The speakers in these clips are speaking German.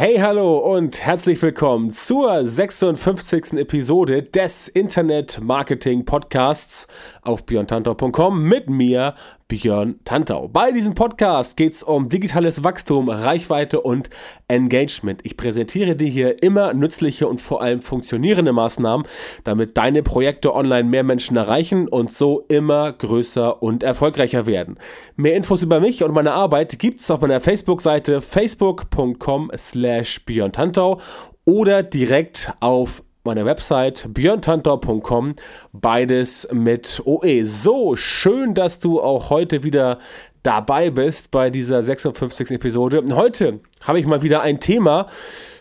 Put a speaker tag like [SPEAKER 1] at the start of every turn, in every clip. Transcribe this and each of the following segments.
[SPEAKER 1] Hey, hallo und herzlich willkommen zur 56. Episode des Internet Marketing Podcasts auf björntantau.com mit mir, Björn Tantau. Bei diesem Podcast geht es um digitales Wachstum, Reichweite und Engagement. Ich präsentiere dir hier immer nützliche und vor allem funktionierende Maßnahmen, damit deine Projekte online mehr Menschen erreichen und so immer größer und erfolgreicher werden. Mehr Infos über mich und meine Arbeit gibt es auf meiner Facebook-Seite facebook.com slash Björn Tantau oder direkt auf meiner Website björntantor.com. Beides mit OE. So, schön, dass du auch heute wieder dabei bist bei dieser 56. Episode. Heute habe ich mal wieder ein Thema,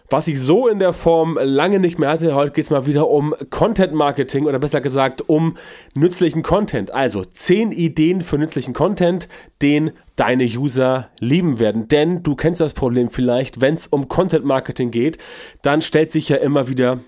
[SPEAKER 1] was ich so in der Form lange nicht mehr hatte. Heute geht es mal wieder um Content Marketing oder besser gesagt um nützlichen Content. Also 10 Ideen für nützlichen Content, den deine User lieben werden. Denn du kennst das Problem vielleicht, wenn es um Content Marketing geht, dann stellt sich ja immer wieder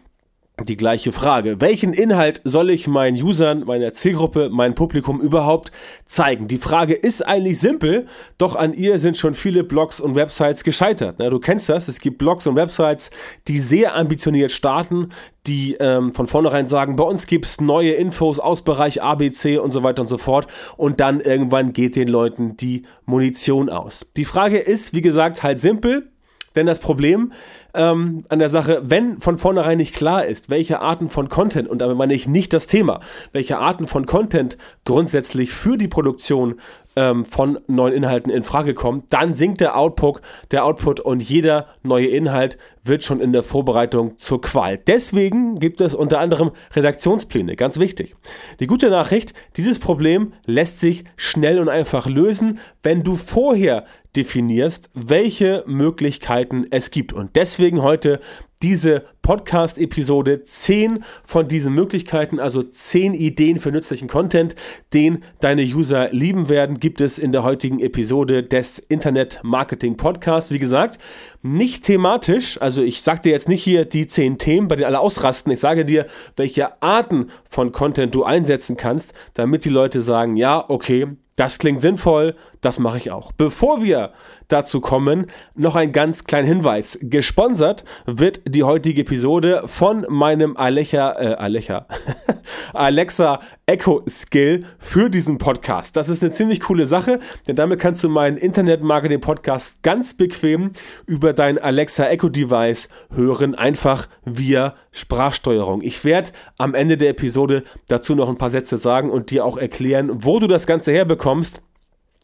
[SPEAKER 1] die gleiche Frage. Welchen Inhalt soll ich meinen Usern, meiner Zielgruppe, meinem Publikum überhaupt zeigen? Die Frage ist eigentlich simpel, doch an ihr sind schon viele Blogs und Websites gescheitert. Na, du kennst das, es gibt Blogs und Websites, die sehr ambitioniert starten, die ähm, von vornherein sagen, bei uns gibt es neue Infos aus Bereich ABC und so weiter und so fort und dann irgendwann geht den Leuten die Munition aus. Die Frage ist, wie gesagt, halt simpel, denn das Problem ähm, an der Sache, wenn von vornherein nicht klar ist, welche Arten von Content, und damit meine ich nicht das Thema, welche Arten von Content grundsätzlich für die Produktion ähm, von neuen Inhalten in Frage kommen, dann sinkt der Output, der Output und jeder neue Inhalt wird schon in der Vorbereitung zur Qual. Deswegen gibt es unter anderem Redaktionspläne, ganz wichtig. Die gute Nachricht, dieses Problem lässt sich schnell und einfach lösen, wenn du vorher definierst, welche Möglichkeiten es gibt. Und deswegen heute diese Podcast-Episode 10 von diesen Möglichkeiten, also 10 Ideen für nützlichen Content, den deine User lieben werden, gibt es in der heutigen Episode des Internet Marketing Podcasts. Wie gesagt, nicht thematisch, also ich sage dir jetzt nicht hier die 10 Themen, bei denen alle ausrasten. Ich sage dir, welche Arten von Content du einsetzen kannst, damit die Leute sagen, ja, okay, das klingt sinnvoll, das mache ich auch. Bevor wir dazu kommen, noch ein ganz kleiner Hinweis. Gesponsert wird die heutige Episode von meinem Alexa, äh, Alexa, Alexa Echo Skill für diesen Podcast. Das ist eine ziemlich coole Sache, denn damit kannst du meinen Internet Marketing Podcast ganz bequem über dein Alexa Echo Device hören, einfach via Sprachsteuerung. Ich werde am Ende der Episode dazu noch ein paar Sätze sagen und dir auch erklären, wo du das Ganze herbekommst.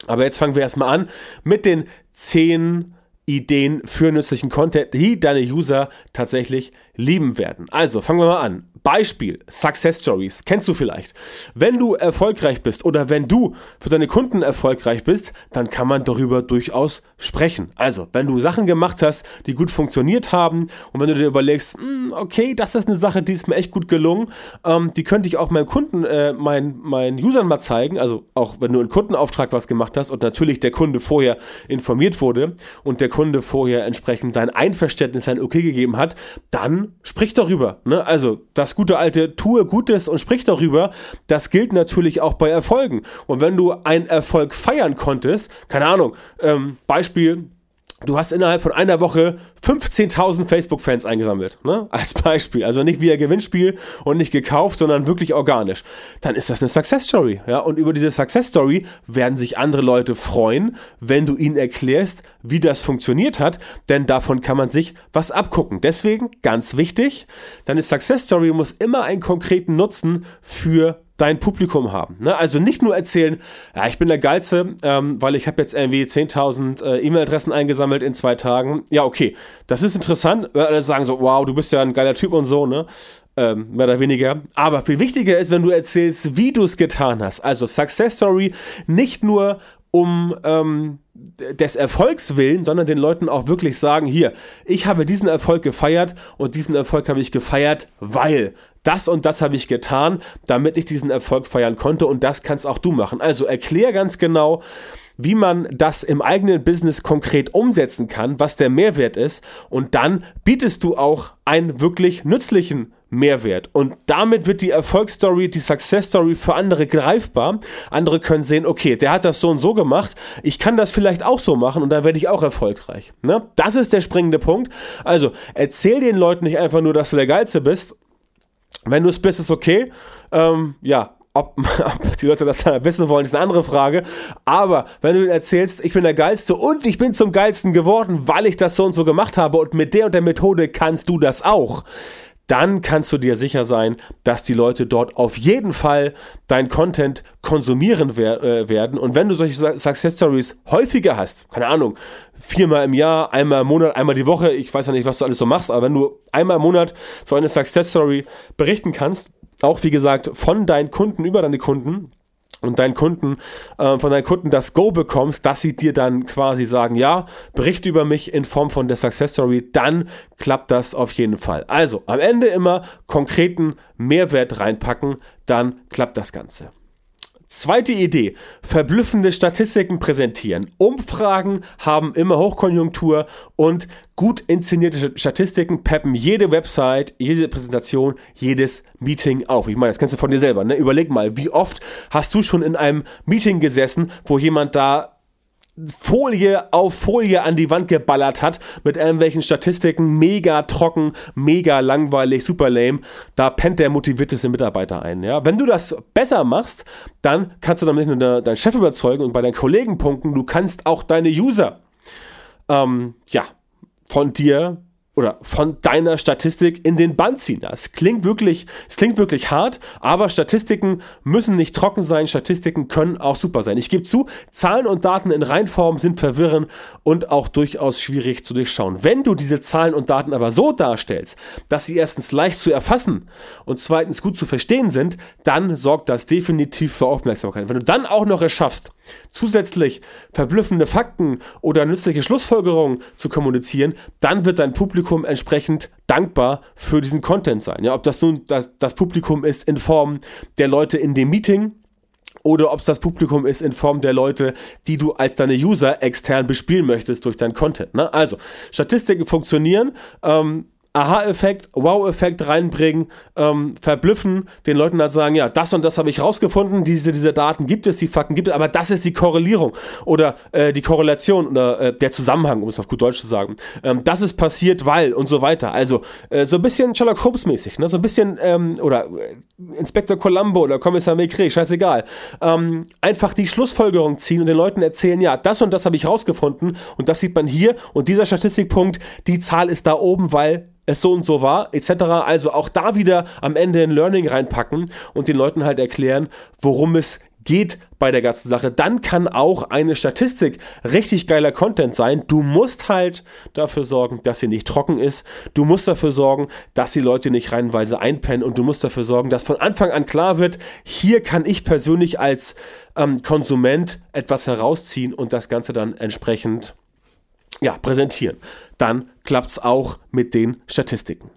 [SPEAKER 1] Aber jetzt fangen wir erstmal an mit den zehn Ideen für nützlichen Content, die deine User tatsächlich lieben werden. Also fangen wir mal an. Beispiel, Success Stories, kennst du vielleicht. Wenn du erfolgreich bist oder wenn du für deine Kunden erfolgreich bist, dann kann man darüber durchaus sprechen. Also, wenn du Sachen gemacht hast, die gut funktioniert haben und wenn du dir überlegst, hm, okay, das ist eine Sache, die ist mir echt gut gelungen, ähm, die könnte ich auch meinem Kunden, äh, meinen, meinen Usern mal zeigen, also auch wenn du einen Kundenauftrag was gemacht hast und natürlich der Kunde vorher informiert wurde und der Kunde vorher entsprechend sein Einverständnis, sein Okay gegeben hat, dann sprich darüber. Ne? Also, das gute alte tue Gutes und sprich darüber, das gilt natürlich auch bei Erfolgen. Und wenn du einen Erfolg feiern konntest, keine Ahnung, ähm, Beispiel, du hast innerhalb von einer Woche 15.000 Facebook-Fans eingesammelt, ne? als Beispiel. Also nicht via Gewinnspiel und nicht gekauft, sondern wirklich organisch. Dann ist das eine Success-Story. Ja? Und über diese Success-Story werden sich andere Leute freuen, wenn du ihnen erklärst, wie das funktioniert hat, denn davon kann man sich was abgucken. Deswegen, ganz wichtig, deine Success-Story muss immer einen konkreten Nutzen für dein Publikum haben. Ne? Also nicht nur erzählen, ja, ich bin der Geilste, ähm, weil ich habe jetzt irgendwie 10.000 äh, E-Mail-Adressen eingesammelt in zwei Tagen. Ja, okay, das ist interessant. Alle sagen so, wow, du bist ja ein geiler Typ und so, ne? Ähm, mehr oder weniger. Aber viel wichtiger ist, wenn du erzählst, wie du es getan hast. Also Success Story nicht nur um ähm, des Erfolgs willen, sondern den Leuten auch wirklich sagen, hier, ich habe diesen Erfolg gefeiert und diesen Erfolg habe ich gefeiert, weil das und das habe ich getan, damit ich diesen Erfolg feiern konnte und das kannst auch du machen. Also erklär ganz genau, wie man das im eigenen Business konkret umsetzen kann, was der Mehrwert ist und dann bietest du auch einen wirklich nützlichen Mehrwert. Und damit wird die Erfolgsstory, die Success Story für andere greifbar. Andere können sehen, okay, der hat das so und so gemacht. Ich kann das vielleicht auch so machen und dann werde ich auch erfolgreich. Ne? Das ist der springende Punkt. Also erzähl den Leuten nicht einfach nur, dass du der Geilste bist. Wenn du es bist, ist okay. Ähm, ja, ob, ob, die Leute das dann wissen wollen, ist eine andere Frage. Aber wenn du ihnen erzählst, ich bin der Geilste und ich bin zum Geilsten geworden, weil ich das so und so gemacht habe und mit der und der Methode kannst du das auch, dann kannst du dir sicher sein, dass die Leute dort auf jeden Fall dein Content konsumieren wer äh, werden. Und wenn du solche Success Stories häufiger hast, keine Ahnung, viermal im Jahr, einmal im Monat, einmal die Woche, ich weiß ja nicht, was du alles so machst, aber wenn du einmal im Monat so eine Success Story berichten kannst, auch wie gesagt von deinen Kunden über deine Kunden, und deinen Kunden, äh, von deinen Kunden das Go bekommst, dass sie dir dann quasi sagen, ja, bericht über mich in Form von der Success Story, dann klappt das auf jeden Fall. Also am Ende immer konkreten Mehrwert reinpacken, dann klappt das Ganze. Zweite Idee, verblüffende Statistiken präsentieren. Umfragen haben immer Hochkonjunktur und gut inszenierte Statistiken peppen jede Website, jede Präsentation, jedes Meeting auf. Ich meine, das kennst du von dir selber. Ne? Überleg mal, wie oft hast du schon in einem Meeting gesessen, wo jemand da Folie auf Folie an die Wand geballert hat mit irgendwelchen Statistiken, mega trocken, mega langweilig, super lame. Da pennt der motivierteste Mitarbeiter ein. Ja? Wenn du das besser machst, dann kannst du damit nicht nur deinen Chef überzeugen und bei deinen Kollegen punkten, du kannst auch deine User ähm, ja, von dir oder von deiner Statistik in den Band ziehen. Das klingt wirklich, es klingt wirklich hart, aber Statistiken müssen nicht trocken sein. Statistiken können auch super sein. Ich gebe zu, Zahlen und Daten in Reinform sind verwirrend und auch durchaus schwierig zu durchschauen. Wenn du diese Zahlen und Daten aber so darstellst, dass sie erstens leicht zu erfassen und zweitens gut zu verstehen sind, dann sorgt das definitiv für Aufmerksamkeit. Wenn du dann auch noch es schaffst, zusätzlich verblüffende Fakten oder nützliche Schlussfolgerungen zu kommunizieren, dann wird dein Publikum entsprechend dankbar für diesen Content sein. Ja, ob das nun das, das Publikum ist in Form der Leute in dem Meeting, oder ob es das Publikum ist in Form der Leute, die du als deine User extern bespielen möchtest durch deinen Content. Ne? Also, Statistiken funktionieren. Ähm, Aha-Effekt, Wow-Effekt reinbringen, ähm, verblüffen, den Leuten dann sagen, ja, das und das habe ich rausgefunden, diese, diese Daten gibt es, die Fakten gibt es, aber das ist die Korrelierung oder äh, die Korrelation oder äh, der Zusammenhang, um es auf gut Deutsch zu sagen. Ähm, das ist passiert, weil und so weiter. Also äh, so ein bisschen Sherlock Holmes mäßig, ne? so ein bisschen, ähm, oder äh, Inspektor Columbo oder Kommissar Maigret, scheißegal. Ähm, einfach die Schlussfolgerung ziehen und den Leuten erzählen, ja, das und das habe ich rausgefunden und das sieht man hier und dieser Statistikpunkt, die Zahl ist da oben, weil es so und so war, etc. Also auch da wieder am Ende ein Learning reinpacken und den Leuten halt erklären, worum es geht bei der ganzen Sache. Dann kann auch eine Statistik richtig geiler Content sein. Du musst halt dafür sorgen, dass sie nicht trocken ist. Du musst dafür sorgen, dass die Leute nicht reihenweise einpennen und du musst dafür sorgen, dass von Anfang an klar wird, hier kann ich persönlich als ähm, Konsument etwas herausziehen und das Ganze dann entsprechend ja, präsentieren. Dann klappt es auch mit den Statistiken.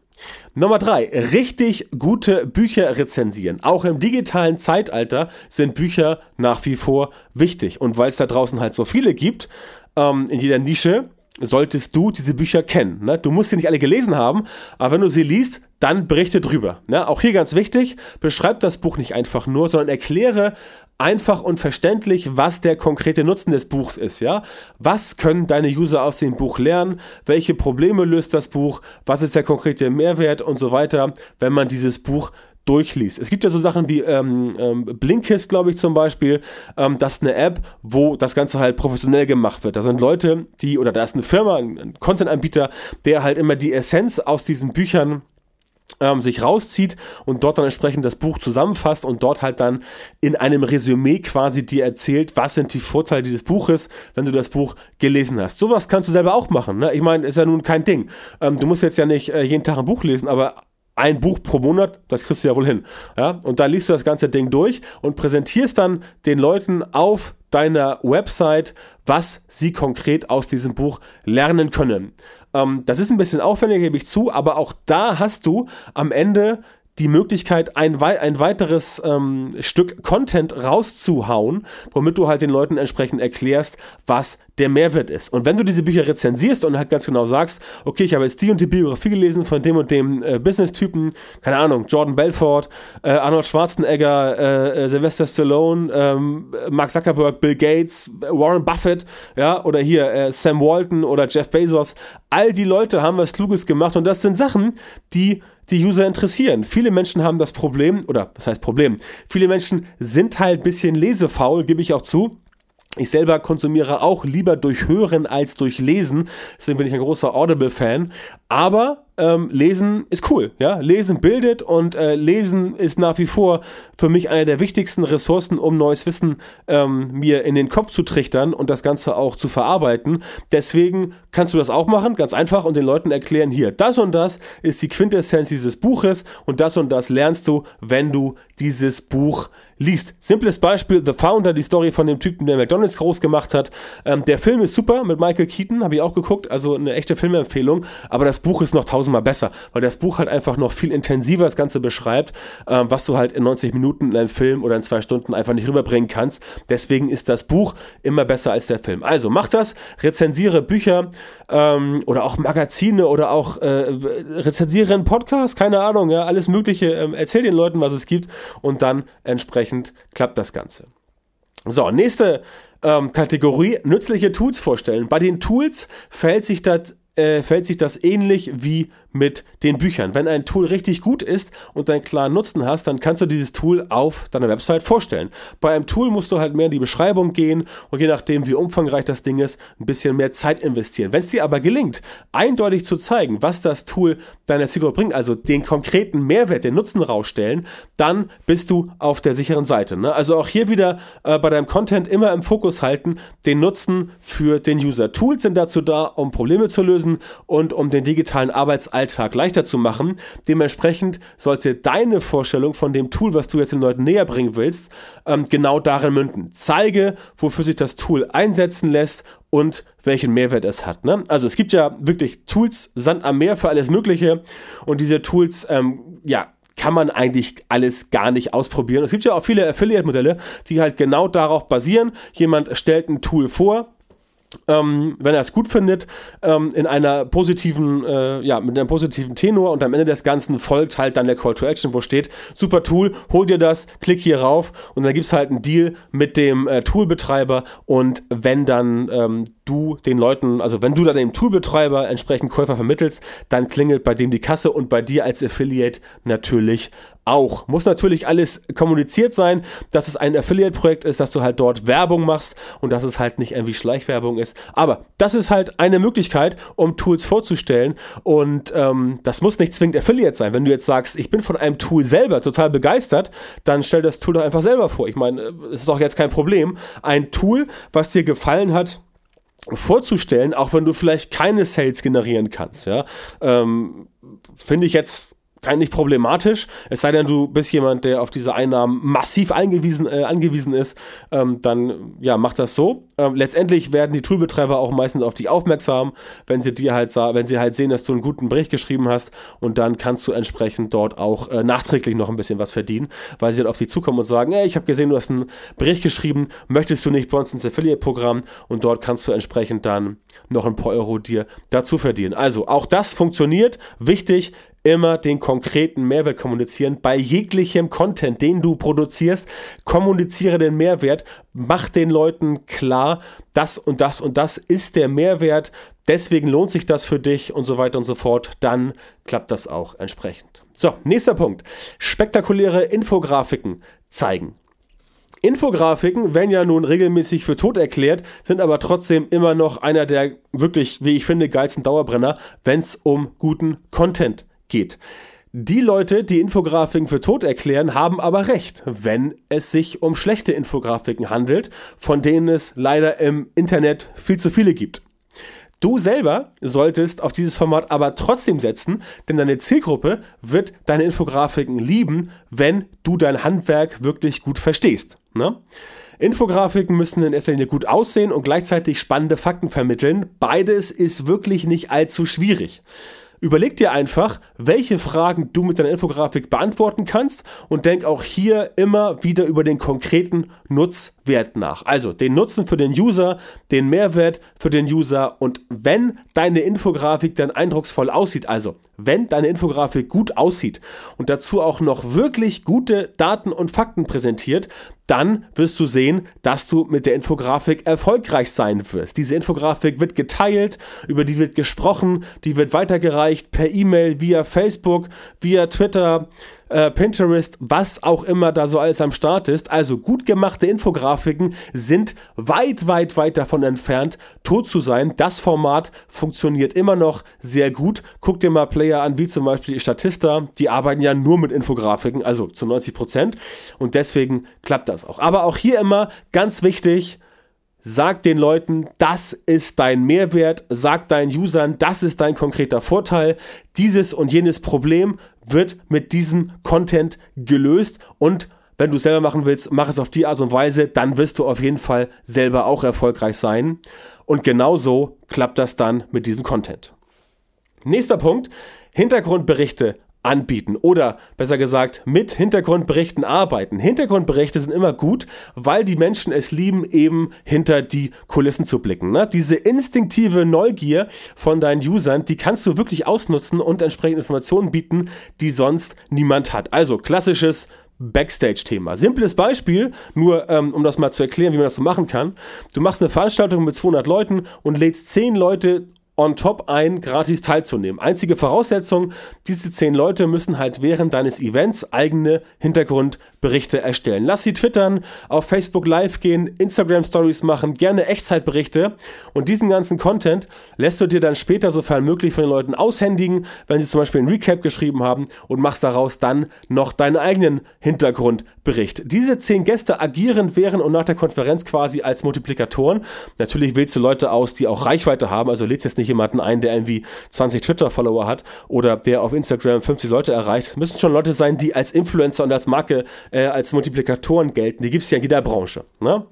[SPEAKER 1] Nummer drei, richtig gute Bücher rezensieren. Auch im digitalen Zeitalter sind Bücher nach wie vor wichtig. Und weil es da draußen halt so viele gibt, ähm, in jeder Nische, solltest du diese Bücher kennen. Ne? Du musst sie nicht alle gelesen haben, aber wenn du sie liest, dann berichte drüber. Ne? Auch hier ganz wichtig, beschreib das Buch nicht einfach nur, sondern erkläre einfach und verständlich, was der konkrete Nutzen des Buchs ist, ja? Was können deine User aus dem Buch lernen? Welche Probleme löst das Buch? Was ist der konkrete Mehrwert und so weiter, wenn man dieses Buch durchliest. Es gibt ja so Sachen wie ähm, ähm, Blinkist, glaube ich zum Beispiel. Ähm, das ist eine App, wo das Ganze halt professionell gemacht wird. Da sind Leute, die, oder da ist eine Firma, ein, ein Content-Anbieter, der halt immer die Essenz aus diesen Büchern ähm, sich rauszieht und dort dann entsprechend das Buch zusammenfasst und dort halt dann in einem Resümee quasi dir erzählt, was sind die Vorteile dieses Buches, wenn du das Buch gelesen hast. Sowas kannst du selber auch machen. Ne? Ich meine, ist ja nun kein Ding. Ähm, du musst jetzt ja nicht äh, jeden Tag ein Buch lesen, aber ein Buch pro Monat, das kriegst du ja wohl hin. Ja? Und dann liest du das ganze Ding durch und präsentierst dann den Leuten auf deiner Website, was sie konkret aus diesem Buch lernen können. Ähm, das ist ein bisschen aufwendiger, gebe ich zu, aber auch da hast du am Ende die Möglichkeit, ein, ein weiteres ähm, Stück Content rauszuhauen, womit du halt den Leuten entsprechend erklärst, was der Mehrwert ist. Und wenn du diese Bücher rezensierst und halt ganz genau sagst, okay, ich habe jetzt die und die Biografie gelesen von dem und dem äh, Business-Typen, keine Ahnung, Jordan Belfort, äh, Arnold Schwarzenegger, äh, äh Sylvester Stallone, ähm, Mark Zuckerberg, Bill Gates, Warren Buffett, ja, oder hier äh, Sam Walton oder Jeff Bezos, all die Leute haben was Kluges gemacht und das sind Sachen, die die User interessieren. Viele Menschen haben das Problem, oder was heißt Problem? Viele Menschen sind halt ein bisschen lesefaul, gebe ich auch zu. Ich selber konsumiere auch lieber durch Hören als durch Lesen. Deswegen bin ich ein großer Audible-Fan. Aber ähm, Lesen ist cool. Ja? Lesen bildet und äh, Lesen ist nach wie vor für mich eine der wichtigsten Ressourcen, um neues Wissen ähm, mir in den Kopf zu trichtern und das Ganze auch zu verarbeiten. Deswegen kannst du das auch machen, ganz einfach, und den Leuten erklären, hier, das und das ist die Quintessenz dieses Buches und das und das lernst du, wenn du dieses Buch liest. Simples Beispiel, The Founder, die Story von dem Typen, der McDonalds groß gemacht hat. Ähm, der Film ist super mit Michael Keaton, habe ich auch geguckt, also eine echte Filmempfehlung, aber das Buch ist noch tausendmal besser, weil das Buch halt einfach noch viel intensiver das Ganze beschreibt, ähm, was du halt in 90 Minuten in einem Film oder in zwei Stunden einfach nicht rüberbringen kannst. Deswegen ist das Buch immer besser als der Film. Also mach das, rezensiere Bücher ähm, oder auch Magazine oder auch äh, rezensiere einen Podcast, keine Ahnung, ja, alles Mögliche. Ähm, erzähl den Leuten, was es gibt und dann entsprechend dementsprechend klappt das Ganze. So, nächste ähm, Kategorie, nützliche Tools vorstellen. Bei den Tools verhält sich das, äh, verhält sich das ähnlich wie mit den Büchern. Wenn ein Tool richtig gut ist und einen klaren Nutzen hast, dann kannst du dieses Tool auf deiner Website vorstellen. Bei einem Tool musst du halt mehr in die Beschreibung gehen und je nachdem, wie umfangreich das Ding ist, ein bisschen mehr Zeit investieren. Wenn es dir aber gelingt, eindeutig zu zeigen, was das Tool deiner Zielgruppe bringt, also den konkreten Mehrwert, den Nutzen rausstellen, dann bist du auf der sicheren Seite. Ne? Also auch hier wieder äh, bei deinem Content immer im Fokus halten, den Nutzen für den User. Tools sind dazu da, um Probleme zu lösen und um den digitalen Arbeitsalltag Alltag leichter zu machen. Dementsprechend sollte deine Vorstellung von dem Tool, was du jetzt den Leuten näher bringen willst, ähm, genau darin münden. Zeige, wofür sich das Tool einsetzen lässt und welchen Mehrwert es hat. Ne? Also es gibt ja wirklich Tools, Sand am Meer für alles Mögliche und diese Tools, ähm, ja, kann man eigentlich alles gar nicht ausprobieren. Es gibt ja auch viele Affiliate-Modelle, die halt genau darauf basieren. Jemand stellt ein Tool vor, ähm, wenn er es gut findet, ähm, in einer positiven, äh, ja, mit einem positiven Tenor und am Ende des Ganzen folgt halt dann der Call to Action, wo steht, super Tool, hol dir das, klick hier rauf. Und dann gibt es halt einen Deal mit dem äh, Toolbetreiber. Und wenn dann ähm, du den Leuten, also wenn du dann dem Toolbetreiber entsprechend Käufer vermittelst, dann klingelt bei dem die Kasse und bei dir als Affiliate natürlich auch. Muss natürlich alles kommuniziert sein, dass es ein Affiliate-Projekt ist, dass du halt dort Werbung machst und dass es halt nicht irgendwie Schleichwerbung ist. Aber das ist halt eine Möglichkeit, um Tools vorzustellen und ähm, das muss nicht zwingend Affiliate sein. Wenn du jetzt sagst, ich bin von einem Tool selber total begeistert, dann stell das Tool doch einfach selber vor. Ich meine, es ist auch jetzt kein Problem. Ein Tool, was dir gefallen hat, vorzustellen, auch wenn du vielleicht keine Sales generieren kannst. Ja? Ähm, Finde ich jetzt nicht problematisch, es sei denn, du bist jemand, der auf diese Einnahmen massiv eingewiesen, äh, angewiesen ist, ähm, dann ja, mach das so. Ähm, letztendlich werden die Toolbetreiber auch meistens auf dich aufmerksam, wenn sie dir halt wenn sie halt sehen, dass du einen guten Bericht geschrieben hast und dann kannst du entsprechend dort auch äh, nachträglich noch ein bisschen was verdienen, weil sie halt auf dich zukommen und sagen, hey, ich habe gesehen, du hast einen Bericht geschrieben, möchtest du nicht bei uns ins Affiliate-Programm und dort kannst du entsprechend dann noch ein paar Euro dir dazu verdienen. Also auch das funktioniert. Wichtig, immer den konkreten Mehrwert kommunizieren. Bei jeglichem Content, den du produzierst, kommuniziere den Mehrwert, mach den Leuten klar, das und das und das ist der Mehrwert, deswegen lohnt sich das für dich und so weiter und so fort. Dann klappt das auch entsprechend. So, nächster Punkt. Spektakuläre Infografiken zeigen. Infografiken werden ja nun regelmäßig für tot erklärt, sind aber trotzdem immer noch einer der wirklich, wie ich finde, geilsten Dauerbrenner, wenn es um guten Content geht. Die Leute, die Infografiken für tot erklären, haben aber recht, wenn es sich um schlechte Infografiken handelt, von denen es leider im Internet viel zu viele gibt. Du selber solltest auf dieses Format aber trotzdem setzen, denn deine Zielgruppe wird deine Infografiken lieben, wenn du dein Handwerk wirklich gut verstehst. Ne? Infografiken müssen in erster Linie gut aussehen und gleichzeitig spannende Fakten vermitteln. Beides ist wirklich nicht allzu schwierig. Überleg dir einfach, welche Fragen du mit deiner Infografik beantworten kannst und denk auch hier immer wieder über den konkreten Nutzwert nach. Also den Nutzen für den User, den Mehrwert für den User und wenn deine Infografik dann eindrucksvoll aussieht, also wenn deine Infografik gut aussieht und dazu auch noch wirklich gute Daten und Fakten präsentiert, dann wirst du sehen, dass du mit der Infografik erfolgreich sein wirst. Diese Infografik wird geteilt, über die wird gesprochen, die wird weitergereicht per E-Mail, via Facebook, via Twitter, äh, Pinterest, was auch immer da so alles am Start ist. Also gut gemachte Infografiken sind weit, weit, weit davon entfernt, tot zu sein. Das Format funktioniert immer noch sehr gut. Guck dir mal Player an, wie zum Beispiel Statista. Die arbeiten ja nur mit Infografiken, also zu 90 Prozent. Und deswegen klappt das auch. Aber auch hier immer ganz wichtig, Sag den Leuten, das ist dein Mehrwert, sag deinen Usern, das ist dein konkreter Vorteil. Dieses und jenes Problem wird mit diesem Content gelöst und wenn du es selber machen willst, mach es auf die Art und Weise, dann wirst du auf jeden Fall selber auch erfolgreich sein. Und genauso klappt das dann mit diesem Content. Nächster Punkt, Hintergrundberichte anbieten oder besser gesagt mit Hintergrundberichten arbeiten. Hintergrundberichte sind immer gut, weil die Menschen es lieben, eben hinter die Kulissen zu blicken. Ne? Diese instinktive Neugier von deinen Usern, die kannst du wirklich ausnutzen und entsprechende Informationen bieten, die sonst niemand hat. Also klassisches Backstage-Thema. Simples Beispiel, nur ähm, um das mal zu erklären, wie man das so machen kann. Du machst eine Veranstaltung mit 200 Leuten und lädst 10 Leute on top ein, gratis teilzunehmen. Einzige Voraussetzung, diese zehn Leute müssen halt während deines Events eigene Hintergrundberichte erstellen. Lass sie twittern, auf Facebook Live gehen, Instagram Stories machen, gerne Echtzeitberichte und diesen ganzen Content lässt du dir dann später, sofern möglich, von den Leuten aushändigen, wenn sie zum Beispiel einen Recap geschrieben haben und machst daraus dann noch deinen eigenen Hintergrundbericht. Diese zehn Gäste agieren während und nach der Konferenz quasi als Multiplikatoren. Natürlich wählst du Leute aus, die auch Reichweite haben, also lädst jetzt nicht jemanden ein, der irgendwie 20 Twitter-Follower hat oder der auf Instagram 50 Leute erreicht. Müssen schon Leute sein, die als Influencer und als Marke, äh, als Multiplikatoren gelten. Die gibt es ja in jeder Branche. Ne?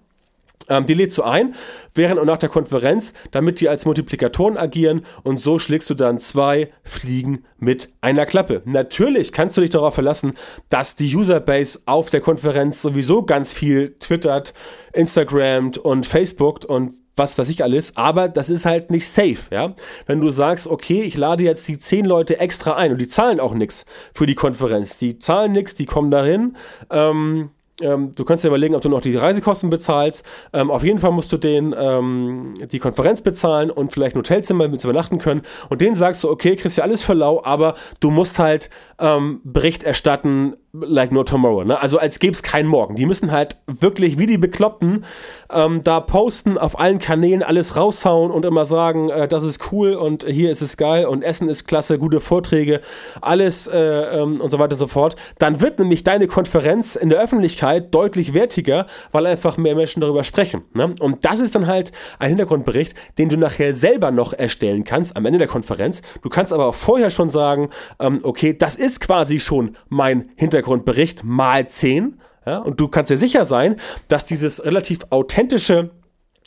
[SPEAKER 1] Ähm, die lädst du ein während und nach der Konferenz, damit die als Multiplikatoren agieren und so schlägst du dann zwei Fliegen mit einer Klappe. Natürlich kannst du dich darauf verlassen, dass die Userbase auf der Konferenz sowieso ganz viel twittert, Instagramt und Facebookt und was weiß ich alles, aber das ist halt nicht safe, ja. Wenn du sagst, okay, ich lade jetzt die zehn Leute extra ein und die zahlen auch nichts für die Konferenz, die zahlen nichts, die kommen dahin, ähm, ähm, du kannst dir überlegen, ob du noch die Reisekosten bezahlst. Ähm, auf jeden Fall musst du denen ähm, die Konferenz bezahlen und vielleicht ein Hotelzimmer mit übernachten können. Und denen sagst du, okay, kriegst ja alles für lau, aber du musst halt ähm, Bericht erstatten, like no tomorrow. Ne? Also als gäbe es keinen Morgen. Die müssen halt wirklich wie die Bekloppten ähm, da posten, auf allen Kanälen alles raushauen und immer sagen, äh, das ist cool und hier ist es geil und Essen ist klasse, gute Vorträge, alles äh, ähm, und so weiter und so fort. Dann wird nämlich deine Konferenz in der Öffentlichkeit deutlich wertiger, weil einfach mehr Menschen darüber sprechen. Ne? Und das ist dann halt ein Hintergrundbericht, den du nachher selber noch erstellen kannst am Ende der Konferenz. Du kannst aber auch vorher schon sagen, ähm, okay, das ist quasi schon mein Hintergrund Hintergrundbericht mal 10. Ja, und du kannst dir sicher sein, dass dieses relativ authentische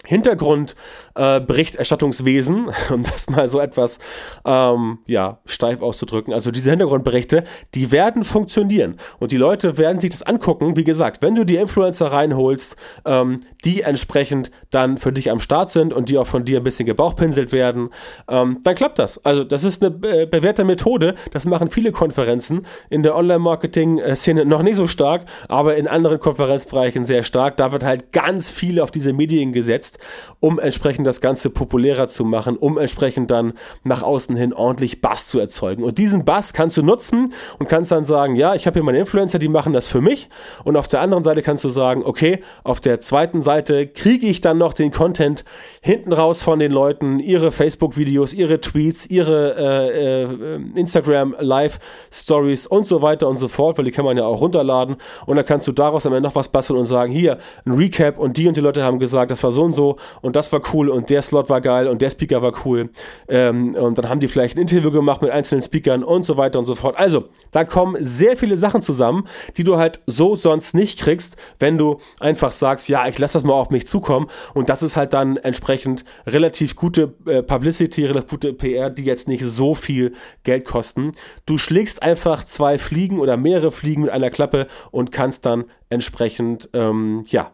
[SPEAKER 1] Hintergrundberichterstattungswesen, äh, um das mal so etwas ähm, ja, steif auszudrücken. Also diese Hintergrundberichte, die werden funktionieren und die Leute werden sich das angucken. Wie gesagt, wenn du die Influencer reinholst, ähm, die entsprechend dann für dich am Start sind und die auch von dir ein bisschen gebauchpinselt werden, ähm, dann klappt das. Also das ist eine äh, bewährte Methode. Das machen viele Konferenzen in der Online-Marketing-Szene noch nicht so stark, aber in anderen Konferenzbereichen sehr stark. Da wird halt ganz viel auf diese Medien gesetzt setzt, um entsprechend das Ganze populärer zu machen, um entsprechend dann nach außen hin ordentlich Bass zu erzeugen. Und diesen Bass kannst du nutzen und kannst dann sagen, ja, ich habe hier meine Influencer, die machen das für mich. Und auf der anderen Seite kannst du sagen, okay, auf der zweiten Seite kriege ich dann noch den Content hinten raus von den Leuten, ihre Facebook-Videos, ihre Tweets, ihre äh, äh, Instagram Live-Stories und so weiter und so fort, weil die kann man ja auch runterladen. Und dann kannst du daraus am Ende noch was basteln und sagen, hier, ein Recap und die und die Leute haben gesagt, das war so und so und das war cool und der Slot war geil und der Speaker war cool. Ähm, und dann haben die vielleicht ein Interview gemacht mit einzelnen Speakern und so weiter und so fort. Also, da kommen sehr viele Sachen zusammen, die du halt so sonst nicht kriegst, wenn du einfach sagst, ja, ich lasse das mal auf mich zukommen und das ist halt dann entsprechend relativ gute äh, Publicity, relativ gute PR, die jetzt nicht so viel Geld kosten. Du schlägst einfach zwei Fliegen oder mehrere Fliegen mit einer Klappe und kannst dann entsprechend, ähm, ja,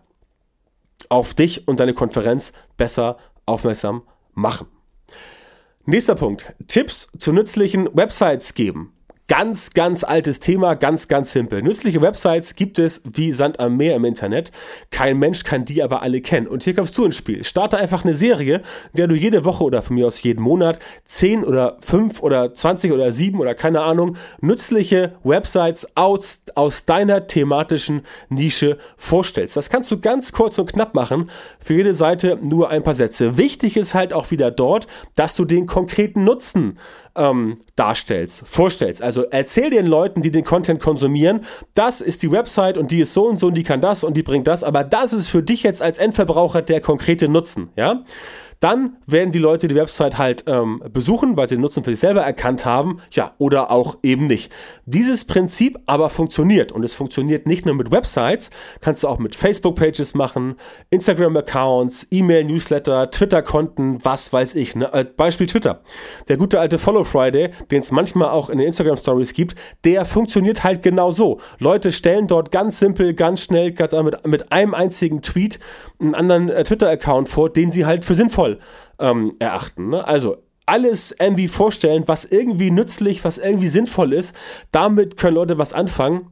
[SPEAKER 1] auf dich und deine Konferenz besser aufmerksam machen. Nächster Punkt. Tipps zu nützlichen Websites geben. Ganz, ganz altes Thema, ganz, ganz simpel. Nützliche Websites gibt es wie Sand am Meer im Internet. Kein Mensch kann die aber alle kennen. Und hier kommst du ins Spiel. Starte einfach eine Serie, in der du jede Woche oder von mir aus jeden Monat 10 oder 5 oder 20 oder 7 oder keine Ahnung nützliche Websites aus, aus deiner thematischen Nische vorstellst. Das kannst du ganz kurz und knapp machen. Für jede Seite nur ein paar Sätze. Wichtig ist halt auch wieder dort, dass du den konkreten Nutzen ähm, darstellst, vorstellst. Also erzähl den Leuten, die den Content konsumieren, das ist die Website und die ist so und so und die kann das und die bringt das, aber das ist für dich jetzt als Endverbraucher der konkrete Nutzen, ja? Dann werden die Leute die Website halt ähm, besuchen, weil sie den Nutzen für sich selber erkannt haben, ja, oder auch eben nicht. Dieses Prinzip aber funktioniert und es funktioniert nicht nur mit Websites, kannst du auch mit Facebook-Pages machen, Instagram-Accounts, E-Mail-Newsletter, Twitter-Konten, was weiß ich. Ne? Äh, Beispiel Twitter. Der gute alte Follow Friday, den es manchmal auch in den Instagram-Stories gibt, der funktioniert halt genau so. Leute stellen dort ganz simpel, ganz schnell, ganz mit, mit einem einzigen Tweet einen anderen äh, Twitter-Account vor, den sie halt für sinnvoll sinnvoll ähm, erachten. Ne? Also alles irgendwie vorstellen, was irgendwie nützlich, was irgendwie sinnvoll ist. Damit können Leute was anfangen.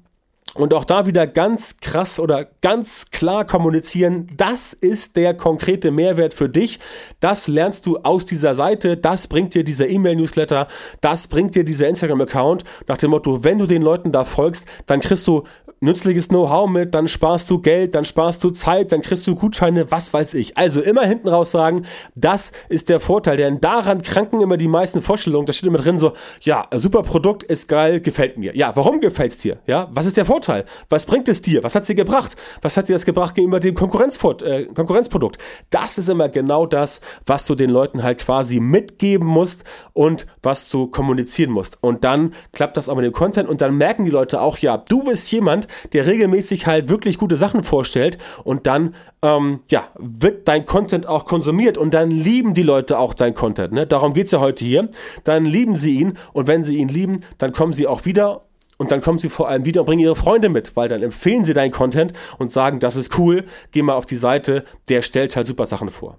[SPEAKER 1] Und auch da wieder ganz krass oder ganz klar kommunizieren, das ist der konkrete Mehrwert für dich. Das lernst du aus dieser Seite, das bringt dir dieser E-Mail-Newsletter, das bringt dir dieser Instagram-Account. Nach dem Motto, wenn du den Leuten da folgst, dann kriegst du nützliches Know-how mit, dann sparst du Geld, dann sparst du Zeit, dann kriegst du Gutscheine, was weiß ich. Also immer hinten raus sagen, das ist der Vorteil, denn daran kranken immer die meisten Vorstellungen. Da steht immer drin so, ja, super Produkt ist geil, gefällt mir. Ja, warum gefällt es dir? Ja, was ist der Vorteil? Was bringt es dir? Was hat es dir gebracht? Was hat dir das gebracht gegenüber dem äh, Konkurrenzprodukt? Das ist immer genau das, was du den Leuten halt quasi mitgeben musst und was du kommunizieren musst. Und dann klappt das auch mit dem Content und dann merken die Leute auch, ja, du bist jemand, der regelmäßig halt wirklich gute Sachen vorstellt und dann ähm, ja, wird dein Content auch konsumiert und dann lieben die Leute auch dein Content. Ne? Darum geht es ja heute hier. Dann lieben sie ihn und wenn sie ihn lieben, dann kommen sie auch wieder und dann kommen sie vor allem wieder und bringen ihre Freunde mit, weil dann empfehlen sie deinen Content und sagen, das ist cool, geh mal auf die Seite, der stellt halt super Sachen vor.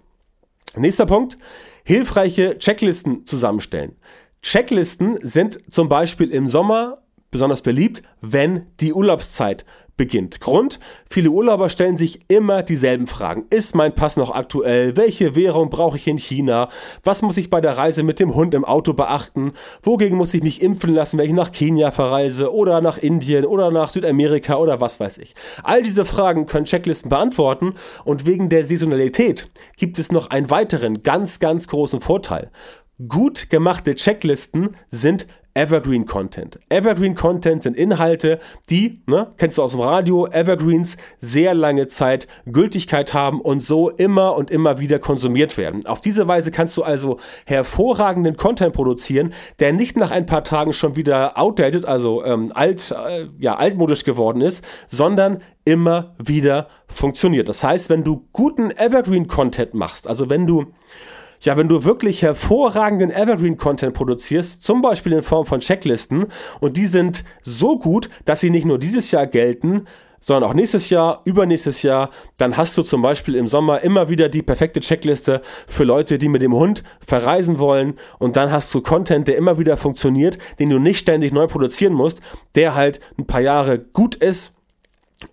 [SPEAKER 1] Nächster Punkt, hilfreiche Checklisten zusammenstellen. Checklisten sind zum Beispiel im Sommer besonders beliebt, wenn die Urlaubszeit beginnt. Grund, viele Urlauber stellen sich immer dieselben Fragen. Ist mein Pass noch aktuell? Welche Währung brauche ich in China? Was muss ich bei der Reise mit dem Hund im Auto beachten? Wogegen muss ich mich impfen lassen, wenn ich nach Kenia verreise oder nach Indien oder nach Südamerika oder was weiß ich? All diese Fragen können Checklisten beantworten und wegen der Saisonalität gibt es noch einen weiteren ganz, ganz großen Vorteil. Gut gemachte Checklisten sind Evergreen Content. Evergreen Content sind Inhalte, die, ne, kennst du aus dem Radio, Evergreens sehr lange Zeit Gültigkeit haben und so immer und immer wieder konsumiert werden. Auf diese Weise kannst du also hervorragenden Content produzieren, der nicht nach ein paar Tagen schon wieder outdated, also ähm, alt, äh, ja, altmodisch geworden ist, sondern immer wieder funktioniert. Das heißt, wenn du guten Evergreen Content machst, also wenn du ja, wenn du wirklich hervorragenden Evergreen-Content produzierst, zum Beispiel in Form von Checklisten, und die sind so gut, dass sie nicht nur dieses Jahr gelten, sondern auch nächstes Jahr, übernächstes Jahr, dann hast du zum Beispiel im Sommer immer wieder die perfekte Checkliste für Leute, die mit dem Hund verreisen wollen. Und dann hast du Content, der immer wieder funktioniert, den du nicht ständig neu produzieren musst, der halt ein paar Jahre gut ist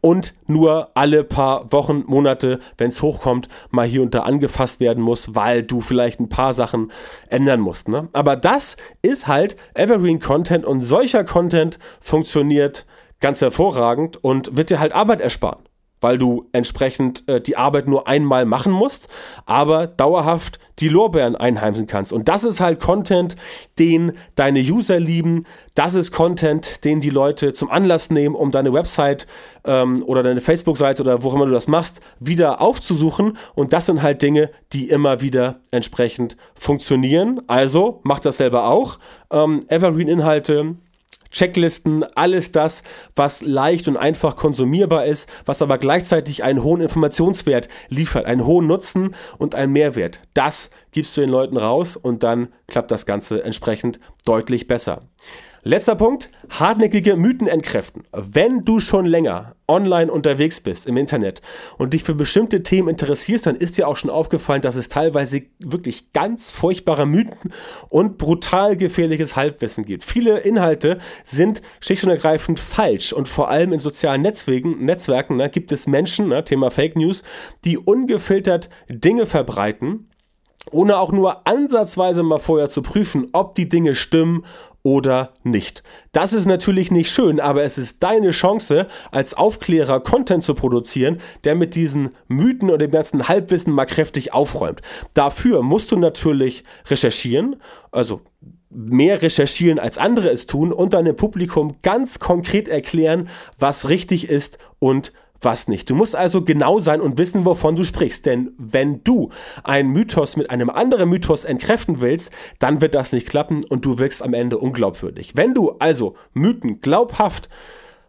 [SPEAKER 1] und nur alle paar Wochen, Monate, wenn es hochkommt, mal hier und da angefasst werden muss, weil du vielleicht ein paar Sachen ändern musst. Ne? Aber das ist halt Evergreen Content und solcher Content funktioniert ganz hervorragend und wird dir halt Arbeit ersparen. Weil du entsprechend äh, die Arbeit nur einmal machen musst, aber dauerhaft die Lorbeeren einheimsen kannst. Und das ist halt Content, den deine User lieben. Das ist Content, den die Leute zum Anlass nehmen, um deine Website ähm, oder deine Facebook-Seite oder wo immer du das machst, wieder aufzusuchen. Und das sind halt Dinge, die immer wieder entsprechend funktionieren. Also mach das selber auch. Ähm, Evergreen-Inhalte Checklisten, alles das, was leicht und einfach konsumierbar ist, was aber gleichzeitig einen hohen Informationswert liefert, einen hohen Nutzen und einen Mehrwert. Das gibst du den Leuten raus und dann klappt das Ganze entsprechend deutlich besser. Letzter Punkt, hartnäckige Mythen entkräften. Wenn du schon länger online unterwegs bist im Internet und dich für bestimmte Themen interessierst, dann ist dir auch schon aufgefallen, dass es teilweise wirklich ganz furchtbare Mythen und brutal gefährliches Halbwissen gibt. Viele Inhalte sind schlicht und ergreifend falsch und vor allem in sozialen Netzwerken, Netzwerken ne, gibt es Menschen, ne, Thema Fake News, die ungefiltert Dinge verbreiten ohne auch nur ansatzweise mal vorher zu prüfen, ob die Dinge stimmen oder nicht. Das ist natürlich nicht schön, aber es ist deine Chance, als Aufklärer Content zu produzieren, der mit diesen Mythen und dem ganzen Halbwissen mal kräftig aufräumt. Dafür musst du natürlich recherchieren, also mehr recherchieren als andere es tun und deinem Publikum ganz konkret erklären, was richtig ist und was nicht. Du musst also genau sein und wissen, wovon du sprichst. Denn wenn du einen Mythos mit einem anderen Mythos entkräften willst, dann wird das nicht klappen und du wirkst am Ende unglaubwürdig. Wenn du also Mythen glaubhaft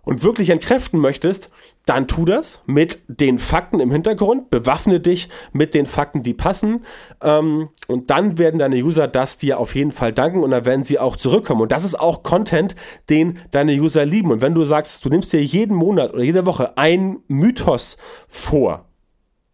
[SPEAKER 1] und wirklich entkräften möchtest, dann tu das mit den Fakten im Hintergrund, bewaffne dich mit den Fakten, die passen. Ähm, und dann werden deine User das dir auf jeden Fall danken und dann werden sie auch zurückkommen. Und das ist auch Content, den deine User lieben. Und wenn du sagst, du nimmst dir jeden Monat oder jede Woche ein Mythos vor,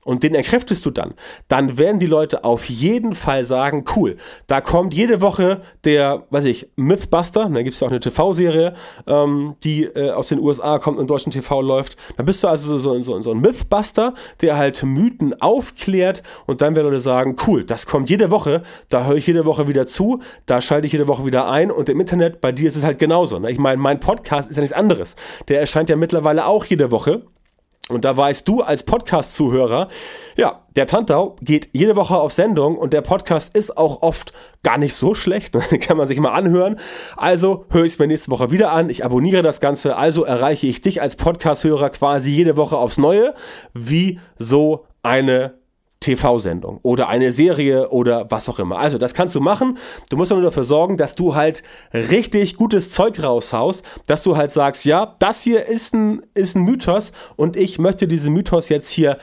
[SPEAKER 1] und den erkräftest du dann, dann werden die Leute auf jeden Fall sagen, cool, da kommt jede Woche der, weiß ich, Mythbuster, da gibt es ja auch eine TV-Serie, ähm, die äh, aus den USA kommt und in deutschen TV läuft. Dann bist du also so, so, so ein Mythbuster, der halt Mythen aufklärt und dann werden Leute sagen, cool, das kommt jede Woche, da höre ich jede Woche wieder zu, da schalte ich jede Woche wieder ein und im Internet, bei dir ist es halt genauso. Ne? Ich meine, mein Podcast ist ja nichts anderes. Der erscheint ja mittlerweile auch jede Woche. Und da weißt du als Podcast-Zuhörer, ja, der Tantau geht jede Woche auf Sendung und der Podcast ist auch oft gar nicht so schlecht. Kann man sich mal anhören. Also höre ich es mir nächste Woche wieder an. Ich abonniere das Ganze. Also erreiche ich dich als Podcast-Hörer quasi jede Woche aufs Neue, wie so eine TV-Sendung oder eine Serie oder was auch immer. Also das kannst du machen. Du musst nur dafür sorgen, dass du halt richtig gutes Zeug raushaust, dass du halt sagst, ja, das hier ist ein, ist ein Mythos und ich möchte diesen Mythos jetzt hier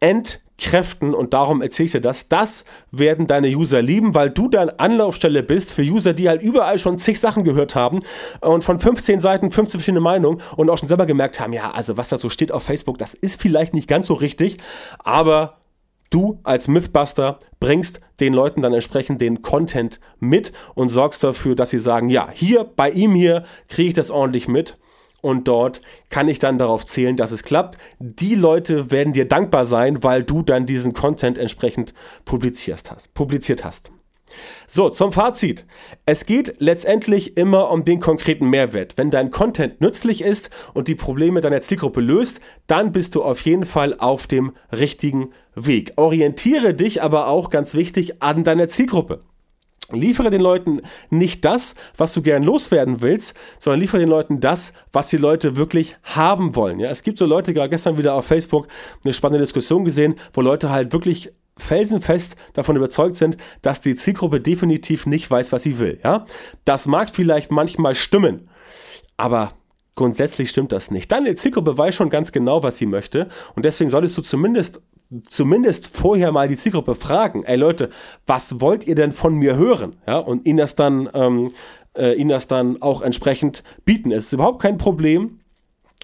[SPEAKER 1] entkräften und darum erzähle ich dir das. Das werden deine User lieben, weil du dann Anlaufstelle bist für User, die halt überall schon zig Sachen gehört haben und von 15 Seiten 15 verschiedene Meinungen und auch schon selber gemerkt haben, ja, also was da so steht auf Facebook, das ist vielleicht nicht ganz so richtig, aber Du als Mythbuster bringst den Leuten dann entsprechend den Content mit und sorgst dafür, dass sie sagen, ja, hier bei ihm hier kriege ich das ordentlich mit und dort kann ich dann darauf zählen, dass es klappt. Die Leute werden dir dankbar sein, weil du dann diesen Content entsprechend publiziert hast. Publiziert hast. So, zum Fazit. Es geht letztendlich immer um den konkreten Mehrwert. Wenn dein Content nützlich ist und die Probleme deiner Zielgruppe löst, dann bist du auf jeden Fall auf dem richtigen Weg. Orientiere dich aber auch ganz wichtig an deiner Zielgruppe. Liefere den Leuten nicht das, was du gern loswerden willst, sondern liefere den Leuten das, was die Leute wirklich haben wollen. Ja, es gibt so Leute, gerade gestern wieder auf Facebook eine spannende Diskussion gesehen, wo Leute halt wirklich felsenfest davon überzeugt sind, dass die Zielgruppe definitiv nicht weiß, was sie will. Ja? Das mag vielleicht manchmal stimmen, aber grundsätzlich stimmt das nicht. Deine Zielgruppe weiß schon ganz genau, was sie möchte und deswegen solltest du zumindest zumindest vorher mal die Zielgruppe fragen, ey Leute, was wollt ihr denn von mir hören? Ja, und ihnen das dann, ähm, äh, ihnen das dann auch entsprechend bieten. Es ist überhaupt kein Problem,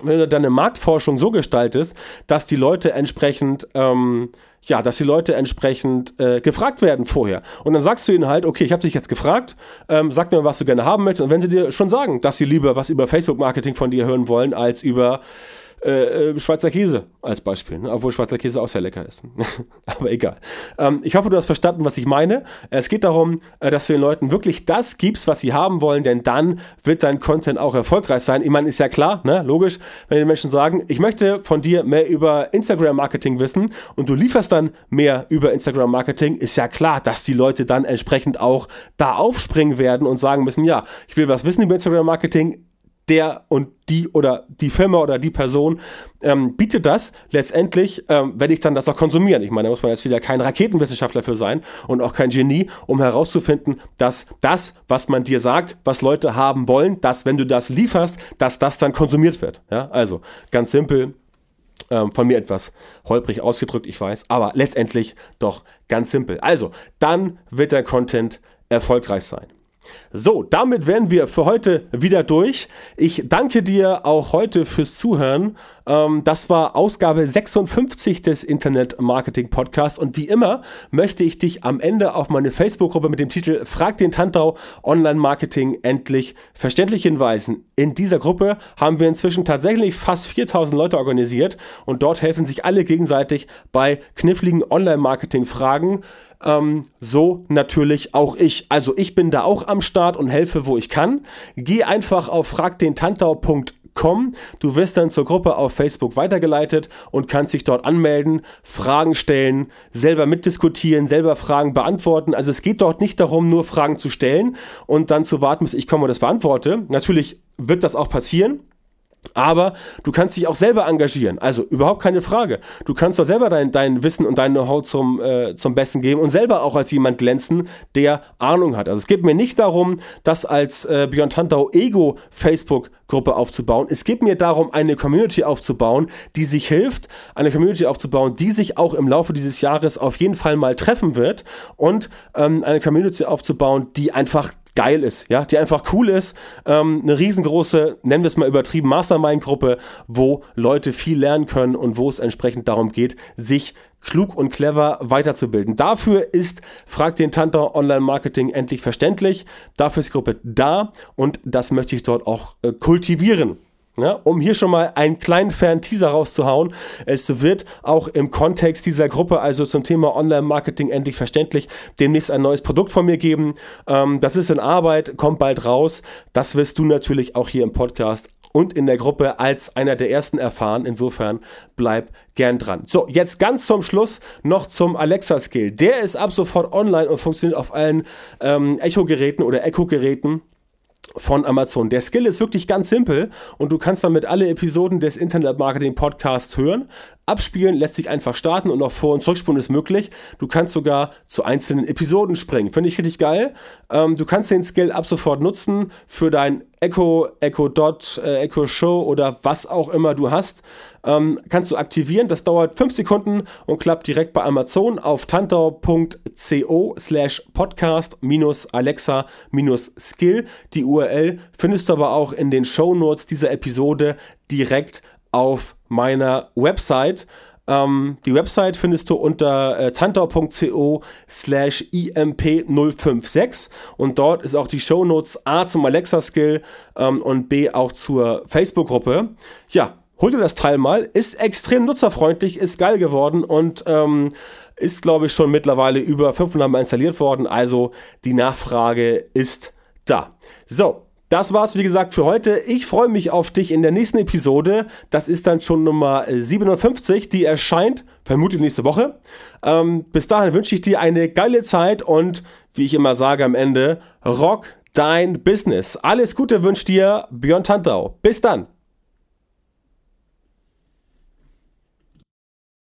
[SPEAKER 1] wenn du deine Marktforschung so gestaltest, dass die Leute entsprechend ähm, ja, dass die Leute entsprechend äh, gefragt werden vorher. Und dann sagst du ihnen halt, okay, ich habe dich jetzt gefragt, ähm, sag mir, was du gerne haben möchtest. Und wenn sie dir schon sagen, dass sie lieber was über Facebook-Marketing von dir hören wollen, als über äh, äh, Schweizer Käse als Beispiel, ne? obwohl Schweizer Käse auch sehr lecker ist. Aber egal. Ähm, ich hoffe, du hast verstanden, was ich meine. Es geht darum, äh, dass du den Leuten wirklich das gibst, was sie haben wollen, denn dann wird dein Content auch erfolgreich sein. Ich meine, ist ja klar, ne? logisch, wenn die Menschen sagen, ich möchte von dir mehr über Instagram-Marketing wissen und du lieferst dann mehr über Instagram-Marketing, ist ja klar, dass die Leute dann entsprechend auch da aufspringen werden und sagen müssen, ja, ich will was wissen über Instagram-Marketing, der und die oder die Firma oder die Person ähm, bietet das. Letztendlich ähm, werde ich dann das auch konsumieren. Ich meine, da muss man jetzt wieder kein Raketenwissenschaftler für sein und auch kein Genie, um herauszufinden, dass das, was man dir sagt, was Leute haben wollen, dass wenn du das lieferst, dass das dann konsumiert wird. Ja, also ganz simpel. Ähm, von mir etwas holprig ausgedrückt, ich weiß, aber letztendlich doch ganz simpel. Also, dann wird der Content erfolgreich sein. So, damit wären wir für heute wieder durch. Ich danke dir auch heute fürs Zuhören. Ähm, das war Ausgabe 56 des Internet Marketing Podcasts und wie immer möchte ich dich am Ende auf meine Facebook-Gruppe mit dem Titel Frag den Tantau Online Marketing endlich verständlich hinweisen. In dieser Gruppe haben wir inzwischen tatsächlich fast 4000 Leute organisiert und dort helfen sich alle gegenseitig bei kniffligen Online Marketing Fragen. Ähm, so natürlich auch ich. Also ich bin da auch am Start und helfe, wo ich kann. Geh einfach auf fragdentantau.com. Du wirst dann zur Gruppe auf Facebook weitergeleitet und kannst dich dort anmelden, Fragen stellen, selber mitdiskutieren, selber Fragen beantworten. Also es geht dort nicht darum, nur Fragen zu stellen und dann zu warten, bis ich komme und das beantworte. Natürlich wird das auch passieren. Aber du kannst dich auch selber engagieren. Also überhaupt keine Frage. Du kannst doch selber dein, dein Wissen und dein Know-how zum, äh, zum Besten geben und selber auch als jemand glänzen, der Ahnung hat. Also es geht mir nicht darum, das als äh, Björn Tantau Ego Facebook Gruppe aufzubauen. Es geht mir darum, eine Community aufzubauen, die sich hilft, eine Community aufzubauen, die sich auch im Laufe dieses Jahres auf jeden Fall mal treffen wird und ähm, eine Community aufzubauen, die einfach geil ist, ja, die einfach cool ist. Ähm, eine riesengroße, nennen wir es mal übertrieben, Mastermind-Gruppe, wo Leute viel lernen können und wo es entsprechend darum geht, sich klug und clever weiterzubilden. Dafür ist Frag den Tanta Online Marketing endlich verständlich. Dafür ist die Gruppe da und das möchte ich dort auch äh, kultivieren. Ja, um hier schon mal einen kleinen fairen Teaser rauszuhauen. Es wird auch im Kontext dieser Gruppe, also zum Thema Online-Marketing endlich verständlich, demnächst ein neues Produkt von mir geben. Ähm, das ist in Arbeit, kommt bald raus. Das wirst du natürlich auch hier im Podcast und in der Gruppe als einer der ersten erfahren. Insofern bleib gern dran. So, jetzt ganz zum Schluss noch zum Alexa-Skill. Der ist ab sofort online und funktioniert auf allen ähm, Echo-Geräten oder Echo-Geräten von Amazon. Der Skill ist wirklich ganz simpel und du kannst damit alle Episoden des Internet Marketing Podcasts hören. Abspielen lässt sich einfach starten und auch Vor- und Zurückspulen ist möglich. Du kannst sogar zu einzelnen Episoden springen. Finde ich richtig geil. Ähm, du kannst den Skill ab sofort nutzen für dein Echo, Echo Dot, äh, Echo Show oder was auch immer du hast. Ähm, kannst du aktivieren. Das dauert 5 Sekunden und klappt direkt bei Amazon auf tantau.co slash podcast minus Alexa minus Skill. Die URL findest du aber auch in den Show Notes dieser Episode direkt auf meiner Website. Ähm, die Website findest du unter äh, tantau.co slash imp056 und dort ist auch die Shownotes A zum Alexa-Skill ähm, und B auch zur Facebook-Gruppe. Ja, hol dir das Teil mal, ist extrem nutzerfreundlich, ist geil geworden und ähm, ist, glaube ich, schon mittlerweile über 500 Mal installiert worden. Also die Nachfrage ist da. So, das war's, wie gesagt, für heute. Ich freue mich auf dich in der nächsten Episode. Das ist dann schon Nummer 57. Die erscheint vermutlich nächste Woche. Ähm, bis dahin wünsche ich dir eine geile Zeit und wie ich immer sage am Ende, rock dein Business. Alles Gute wünscht dir Björn Tantau. Bis dann.